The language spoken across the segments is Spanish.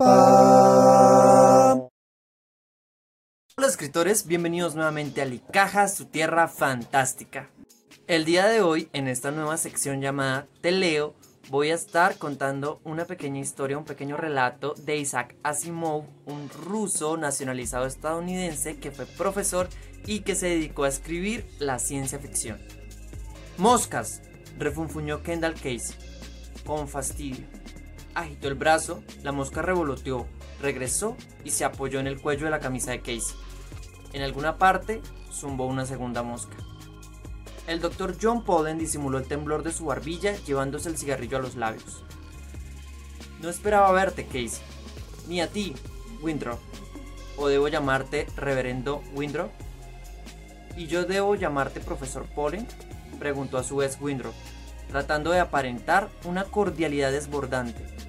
Hola escritores, bienvenidos nuevamente a Licaja, su tierra fantástica. El día de hoy, en esta nueva sección llamada Te leo, voy a estar contando una pequeña historia, un pequeño relato de Isaac Asimov, un ruso nacionalizado estadounidense que fue profesor y que se dedicó a escribir la ciencia ficción. Moscas, refunfuñó Kendall Casey, con fastidio. Agitó el brazo, la mosca revoloteó, regresó y se apoyó en el cuello de la camisa de Casey. En alguna parte zumbó una segunda mosca. El doctor John Pollen disimuló el temblor de su barbilla llevándose el cigarrillo a los labios. No esperaba verte, Casey. Ni a ti, Windrop. ¿O debo llamarte Reverendo Windrop? ¿Y yo debo llamarte Profesor Pollen? Preguntó a su vez Windrop, tratando de aparentar una cordialidad desbordante.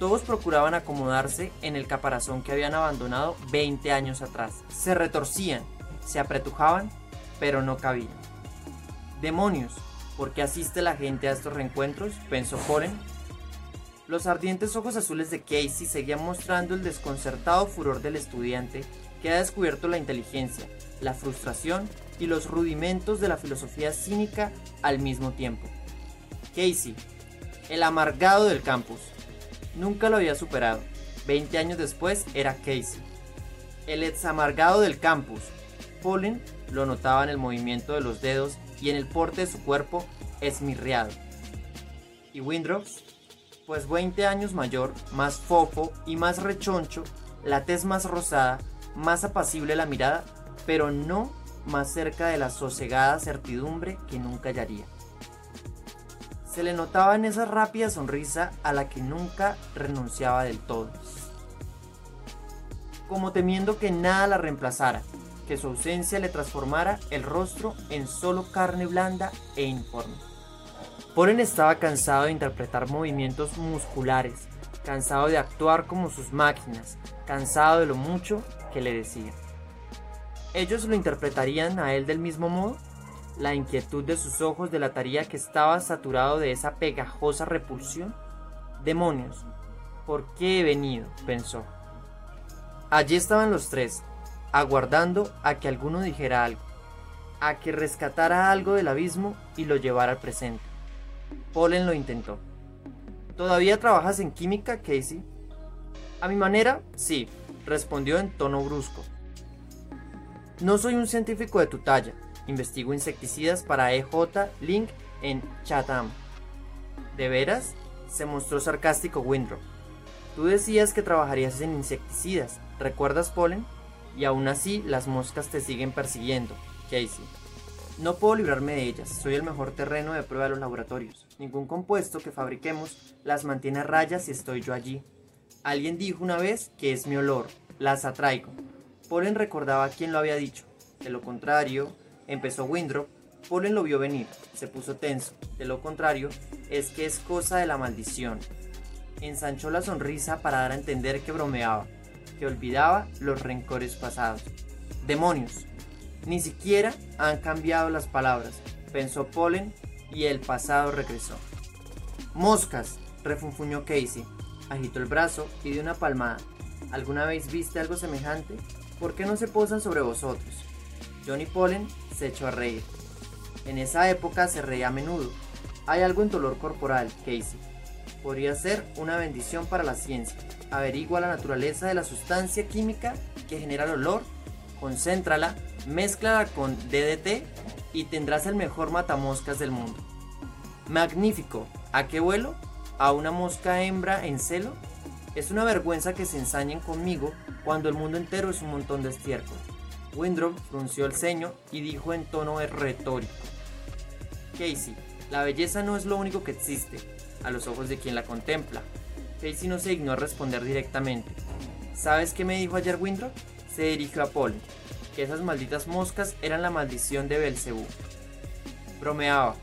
Todos procuraban acomodarse en el caparazón que habían abandonado 20 años atrás. Se retorcían, se apretujaban, pero no cabían. Demonios, ¿por qué asiste la gente a estos reencuentros? pensó Polen. Los ardientes ojos azules de Casey seguían mostrando el desconcertado furor del estudiante que ha descubierto la inteligencia, la frustración y los rudimentos de la filosofía cínica al mismo tiempo. Casey, el amargado del campus, Nunca lo había superado. Veinte años después era Casey. El ex amargado del campus. Pollen lo notaba en el movimiento de los dedos y en el porte de su cuerpo esmirriado. ¿Y Windrow? Pues 20 años mayor, más fofo y más rechoncho, la tez más rosada, más apacible la mirada, pero no más cerca de la sosegada certidumbre que nunca hallaría. Se le notaba en esa rápida sonrisa a la que nunca renunciaba del todo. Como temiendo que nada la reemplazara, que su ausencia le transformara el rostro en solo carne blanda e informe. Poren estaba cansado de interpretar movimientos musculares, cansado de actuar como sus máquinas, cansado de lo mucho que le decían. ¿Ellos lo interpretarían a él del mismo modo? La inquietud de sus ojos delataría que estaba saturado de esa pegajosa repulsión. Demonios, ¿por qué he venido? pensó. Allí estaban los tres, aguardando a que alguno dijera algo, a que rescatara algo del abismo y lo llevara al presente. Polen lo intentó. ¿Todavía trabajas en química, Casey? A mi manera, sí, respondió en tono brusco. No soy un científico de tu talla, Investigo insecticidas para EJ Link en Chatham. ¿De veras? Se mostró sarcástico Windrow. Tú decías que trabajarías en insecticidas, ¿recuerdas Polen? Y aún así las moscas te siguen persiguiendo, Casey. No puedo librarme de ellas, soy el mejor terreno de prueba de los laboratorios. Ningún compuesto que fabriquemos las mantiene a raya si estoy yo allí. Alguien dijo una vez que es mi olor, las atraigo. Polen recordaba quién lo había dicho. De lo contrario, Empezó Windrop, Polen lo vio venir, se puso tenso. De lo contrario, es que es cosa de la maldición. Ensanchó la sonrisa para dar a entender que bromeaba, que olvidaba los rencores pasados. Demonios. Ni siquiera han cambiado las palabras, pensó Polen y el pasado regresó. Moscas, refunfuñó Casey. Agitó el brazo y dio una palmada. ¿Alguna vez viste algo semejante? ¿Por qué no se posan sobre vosotros? Johnny Pollen se echó a reír. En esa época se reía a menudo. Hay algo en tu olor corporal, Casey. Podría ser una bendición para la ciencia. Averigua la naturaleza de la sustancia química que genera el olor, concéntrala, mézclala con DDT y tendrás el mejor matamoscas del mundo. Magnífico. ¿A qué vuelo? ¿A una mosca hembra en celo? Es una vergüenza que se ensañen conmigo cuando el mundo entero es un montón de estiércol. Windrop frunció el ceño y dijo en tono retórico. Casey, la belleza no es lo único que existe, a los ojos de quien la contempla. Casey no se dignó a responder directamente. ¿Sabes qué me dijo ayer Windrop? Se dirigió a Paul, que esas malditas moscas eran la maldición de Belcebú. Bromeaba.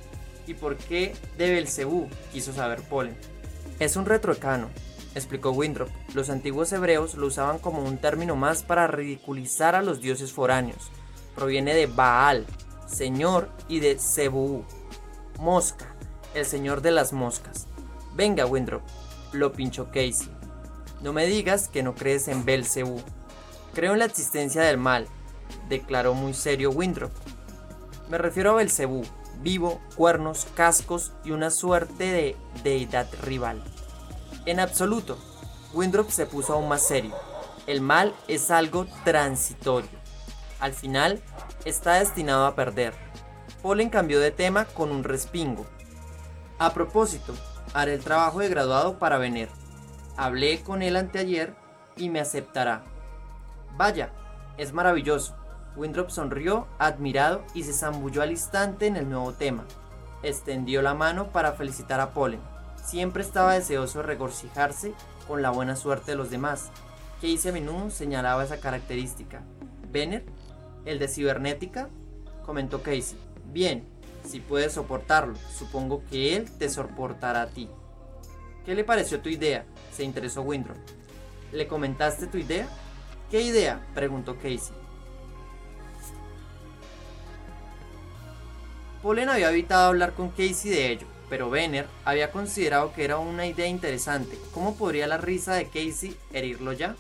¿Y por qué de Belcebú? quiso saber Paul. Es un retroecano, explicó Winthrop, los antiguos hebreos lo usaban como un término más para ridiculizar a los dioses foráneos. Proviene de Baal, señor, y de Zebú, mosca, el señor de las moscas. Venga, Winthrop, lo pinchó Casey. No me digas que no crees en Belcebú. Creo en la existencia del mal, declaró muy serio Winthrop. Me refiero a Belcebú, vivo, cuernos, cascos y una suerte de deidad rival. En absoluto, Winthrop se puso aún más serio. El mal es algo transitorio. Al final, está destinado a perder. Polen cambió de tema con un respingo. A propósito, haré el trabajo de graduado para venir. Hablé con él anteayer y me aceptará. Vaya, es maravilloso. Winthrop sonrió, admirado, y se zambulló al instante en el nuevo tema. Extendió la mano para felicitar a Polen. Siempre estaba deseoso de regocijarse con la buena suerte de los demás. Casey a menudo señalaba esa característica. ¿Benner? ¿El de cibernética? comentó Casey. Bien, si puedes soportarlo, supongo que él te soportará a ti. ¿Qué le pareció tu idea? se interesó Winthrop. ¿Le comentaste tu idea? ¿Qué idea? preguntó Casey. Polen había evitado hablar con Casey de ello, pero Benner había considerado que era una idea interesante. ¿Cómo podría la risa de Casey herirlo ya?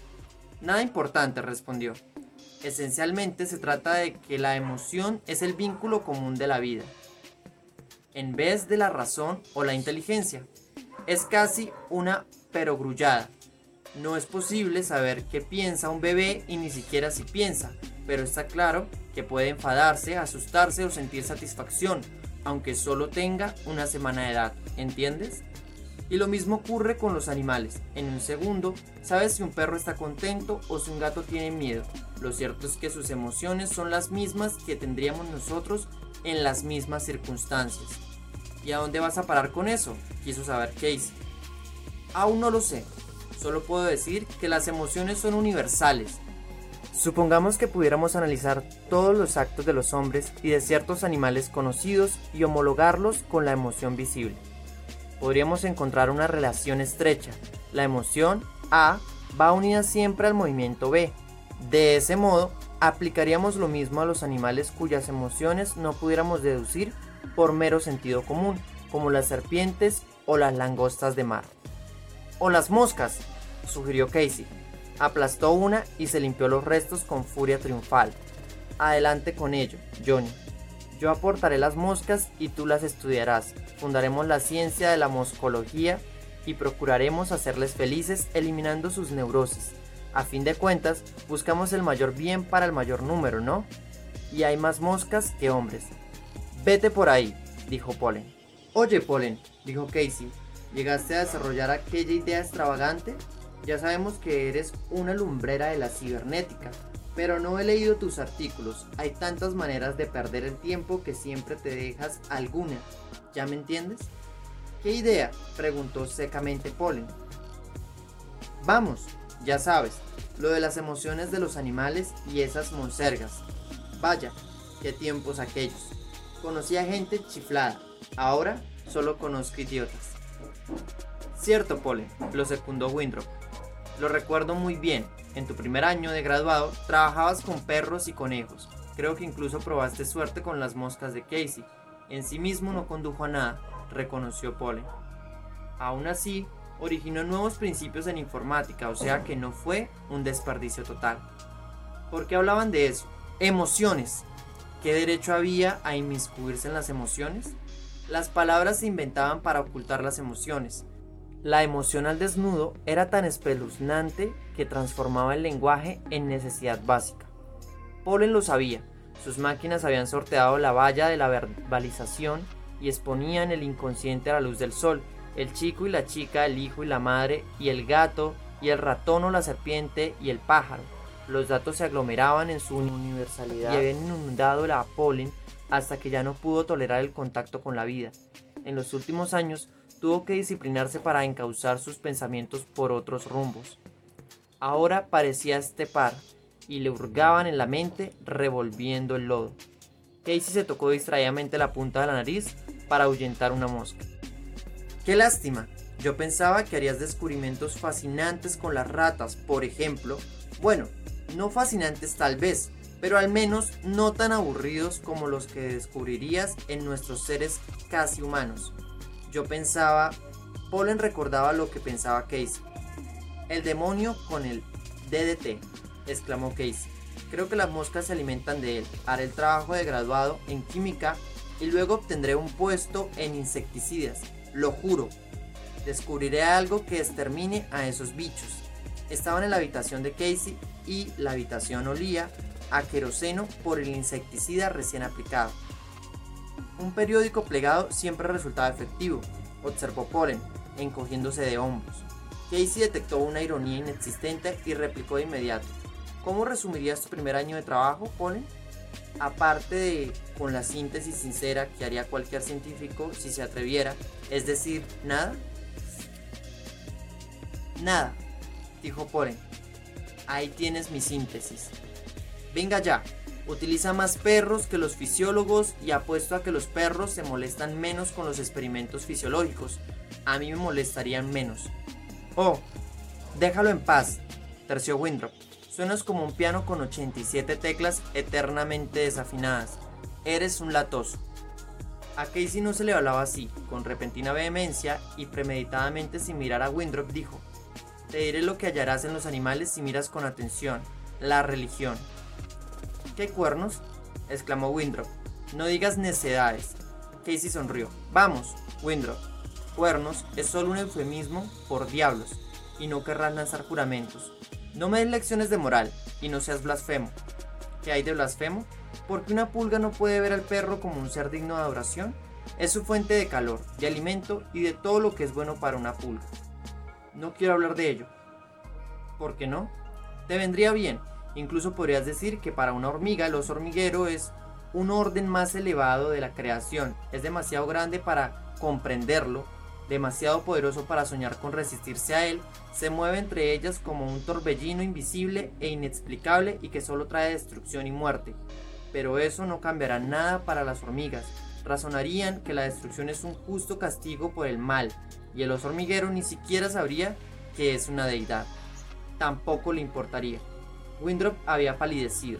Nada importante, respondió. Esencialmente se trata de que la emoción es el vínculo común de la vida, en vez de la razón o la inteligencia. Es casi una perogrullada. No es posible saber qué piensa un bebé y ni siquiera si piensa, pero está claro que puede enfadarse, asustarse o sentir satisfacción, aunque solo tenga una semana de edad, ¿entiendes? Y lo mismo ocurre con los animales. En un segundo, sabes si un perro está contento o si un gato tiene miedo. Lo cierto es que sus emociones son las mismas que tendríamos nosotros en las mismas circunstancias. ¿Y a dónde vas a parar con eso? Quiso saber Casey. Aún no lo sé. Solo puedo decir que las emociones son universales Supongamos que pudiéramos analizar todos los actos de los hombres y de ciertos animales conocidos y homologarlos con la emoción visible. Podríamos encontrar una relación estrecha. La emoción A va unida siempre al movimiento B. De ese modo, aplicaríamos lo mismo a los animales cuyas emociones no pudiéramos deducir por mero sentido común, como las serpientes o las langostas de mar. O las moscas, sugirió Casey. Aplastó una y se limpió los restos con furia triunfal. Adelante con ello, Johnny. Yo aportaré las moscas y tú las estudiarás. Fundaremos la ciencia de la moscología y procuraremos hacerles felices eliminando sus neurosis. A fin de cuentas, buscamos el mayor bien para el mayor número, ¿no? Y hay más moscas que hombres. Vete por ahí, dijo Polen. Oye, Polen, dijo Casey, ¿llegaste a desarrollar aquella idea extravagante? Ya sabemos que eres una lumbrera de la cibernética, pero no he leído tus artículos. Hay tantas maneras de perder el tiempo que siempre te dejas alguna. ¿Ya me entiendes? ¿Qué idea? preguntó secamente Polen. Vamos, ya sabes, lo de las emociones de los animales y esas monsergas. Vaya, qué tiempos aquellos. Conocí a gente chiflada, ahora solo conozco idiotas. Cierto, Polen, lo secundó Winthrop. Lo recuerdo muy bien. En tu primer año de graduado trabajabas con perros y conejos. Creo que incluso probaste suerte con las moscas de Casey. En sí mismo no condujo a nada, reconoció Pole. Aún así, originó nuevos principios en informática, o sea que no fue un desperdicio total. ¿Por qué hablaban de eso? Emociones. ¿Qué derecho había a inmiscuirse en las emociones? Las palabras se inventaban para ocultar las emociones. La emoción al desnudo era tan espeluznante que transformaba el lenguaje en necesidad básica. Polen lo sabía, sus máquinas habían sorteado la valla de la verbalización y exponían el inconsciente a la luz del sol, el chico y la chica, el hijo y la madre, y el gato, y el ratón o la serpiente, y el pájaro. Los datos se aglomeraban en su universalidad y habían inundado la Polen hasta que ya no pudo tolerar el contacto con la vida. En los últimos años, tuvo que disciplinarse para encauzar sus pensamientos por otros rumbos. Ahora parecía estepar y le hurgaban en la mente revolviendo el lodo. Casey se tocó distraídamente la punta de la nariz para ahuyentar una mosca. ¡Qué lástima! Yo pensaba que harías descubrimientos fascinantes con las ratas, por ejemplo. Bueno, no fascinantes tal vez, pero al menos no tan aburridos como los que descubrirías en nuestros seres casi humanos. Yo pensaba, Polen recordaba lo que pensaba Casey. El demonio con el DDT, exclamó Casey. Creo que las moscas se alimentan de él. Haré el trabajo de graduado en química y luego obtendré un puesto en insecticidas. Lo juro. Descubriré algo que extermine a esos bichos. Estaban en la habitación de Casey y la habitación olía a queroseno por el insecticida recién aplicado. Un periódico plegado siempre resultaba efectivo, observó Polen, encogiéndose de hombros. Casey detectó una ironía inexistente y replicó de inmediato. ¿Cómo resumirías tu primer año de trabajo, Polen? Aparte de con la síntesis sincera que haría cualquier científico si se atreviera, es decir, nada. Nada, dijo Polen. Ahí tienes mi síntesis. Venga ya, utiliza más perros que los fisiólogos y apuesto a que los perros se molestan menos con los experimentos fisiológicos. A mí me molestarían menos. Oh, déjalo en paz, terció Windrop. Suenas como un piano con 87 teclas eternamente desafinadas. Eres un latoso. A Casey no se le hablaba así, con repentina vehemencia y premeditadamente sin mirar a Windrop dijo, Te diré lo que hallarás en los animales si miras con atención, la religión. ¿Qué cuernos? exclamó Windrop. No digas necedades. Casey sonrió. Vamos, Windrop. Cuernos es solo un eufemismo por diablos, y no querrás lanzar juramentos. No me des lecciones de moral, y no seas blasfemo. ¿Qué hay de blasfemo? Porque una pulga no puede ver al perro como un ser digno de adoración. Es su fuente de calor, de alimento y de todo lo que es bueno para una pulga. No quiero hablar de ello. ¿Por qué no? Te vendría bien, Incluso podrías decir que para una hormiga el oso hormiguero es un orden más elevado de la creación. Es demasiado grande para comprenderlo, demasiado poderoso para soñar con resistirse a él, se mueve entre ellas como un torbellino invisible e inexplicable y que solo trae destrucción y muerte. Pero eso no cambiará nada para las hormigas. Razonarían que la destrucción es un justo castigo por el mal, y el oso hormiguero ni siquiera sabría que es una deidad. Tampoco le importaría. Windrop había palidecido.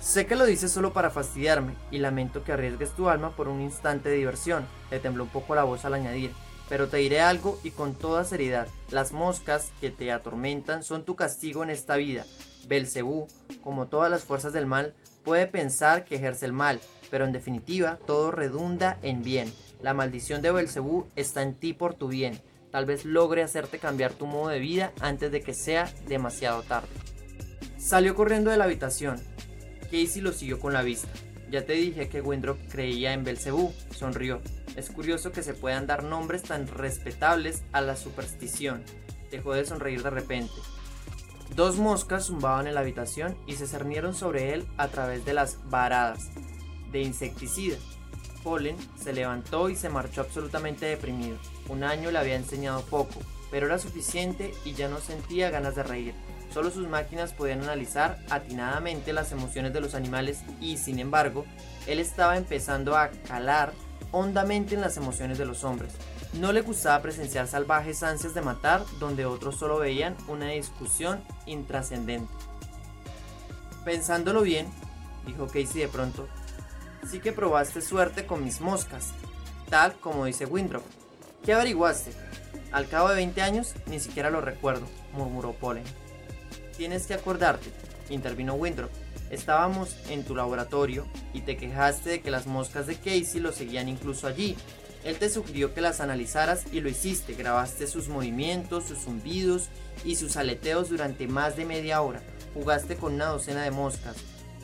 Sé que lo dices solo para fastidiarme, y lamento que arriesgues tu alma por un instante de diversión, le tembló un poco la voz al añadir, pero te diré algo y con toda seriedad, las moscas que te atormentan son tu castigo en esta vida. Belcebú, como todas las fuerzas del mal, puede pensar que ejerce el mal, pero en definitiva todo redunda en bien. La maldición de Belcebú está en ti por tu bien. Tal vez logre hacerte cambiar tu modo de vida antes de que sea demasiado tarde. Salió corriendo de la habitación. Casey lo siguió con la vista. Ya te dije que Windrop creía en Belcebú, sonrió. Es curioso que se puedan dar nombres tan respetables a la superstición. Dejó de sonreír de repente. Dos moscas zumbaban en la habitación y se cernieron sobre él a través de las varadas de insecticida. Polen se levantó y se marchó absolutamente deprimido. Un año le había enseñado poco, pero era suficiente y ya no sentía ganas de reír. Solo sus máquinas podían analizar atinadamente las emociones de los animales y, sin embargo, él estaba empezando a calar hondamente en las emociones de los hombres. No le gustaba presenciar salvajes ansias de matar donde otros solo veían una discusión intrascendente. Pensándolo bien, dijo Casey de pronto, sí que probaste suerte con mis moscas, tal como dice Windrop. ¿Qué averiguaste? Al cabo de 20 años ni siquiera lo recuerdo, murmuró Polen. Tienes que acordarte, intervino Winthrop. Estábamos en tu laboratorio y te quejaste de que las moscas de Casey lo seguían incluso allí. Él te sugirió que las analizaras y lo hiciste. Grabaste sus movimientos, sus zumbidos y sus aleteos durante más de media hora. Jugaste con una docena de moscas.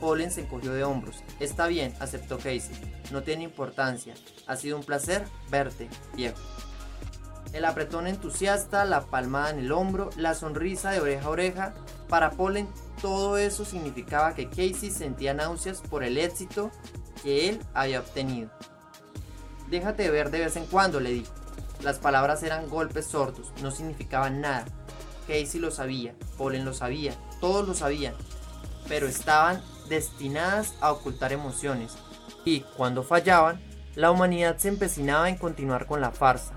Pollen se encogió de hombros. Está bien, aceptó Casey. No tiene importancia. Ha sido un placer verte, viejo. El apretón entusiasta, la palmada en el hombro, la sonrisa de oreja a oreja, para Polen, todo eso significaba que Casey sentía náuseas por el éxito que él había obtenido. Déjate ver de vez en cuando, le dijo. Las palabras eran golpes sordos, no significaban nada. Casey lo sabía, Polen lo sabía, todos lo sabían, pero estaban destinadas a ocultar emociones. Y cuando fallaban, la humanidad se empecinaba en continuar con la farsa.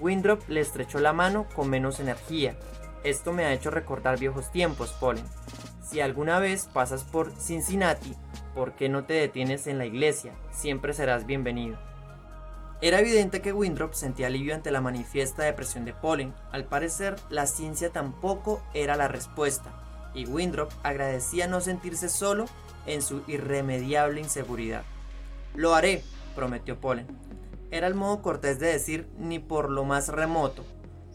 Windrop le estrechó la mano con menos energía, esto me ha hecho recordar viejos tiempos, Polen. Si alguna vez pasas por Cincinnati, ¿por qué no te detienes en la iglesia? Siempre serás bienvenido. Era evidente que Windrop sentía alivio ante la manifiesta depresión de Pollen. Al parecer, la ciencia tampoco era la respuesta, y Windrop agradecía no sentirse solo en su irremediable inseguridad. Lo haré, prometió Pollen. Era el modo cortés de decir ni por lo más remoto.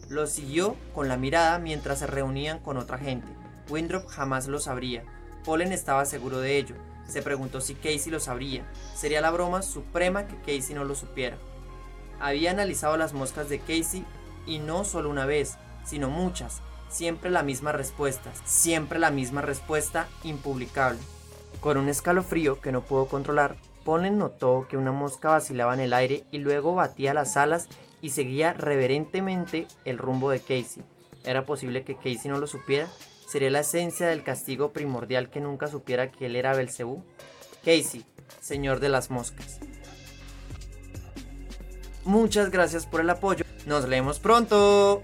Lo siguió con la mirada mientras se reunían con otra gente. Windrop jamás lo sabría. Pollen estaba seguro de ello. Se preguntó si Casey lo sabría. Sería la broma suprema que Casey no lo supiera. Había analizado las moscas de Casey y no solo una vez, sino muchas. Siempre la misma respuesta, siempre la misma respuesta impublicable. Con un escalofrío que no pudo controlar, Pollen notó que una mosca vacilaba en el aire y luego batía las alas y seguía reverentemente el rumbo de Casey. ¿Era posible que Casey no lo supiera? ¿Sería la esencia del castigo primordial que nunca supiera que él era Belcebú? Casey, señor de las moscas. Muchas gracias por el apoyo. Nos leemos pronto.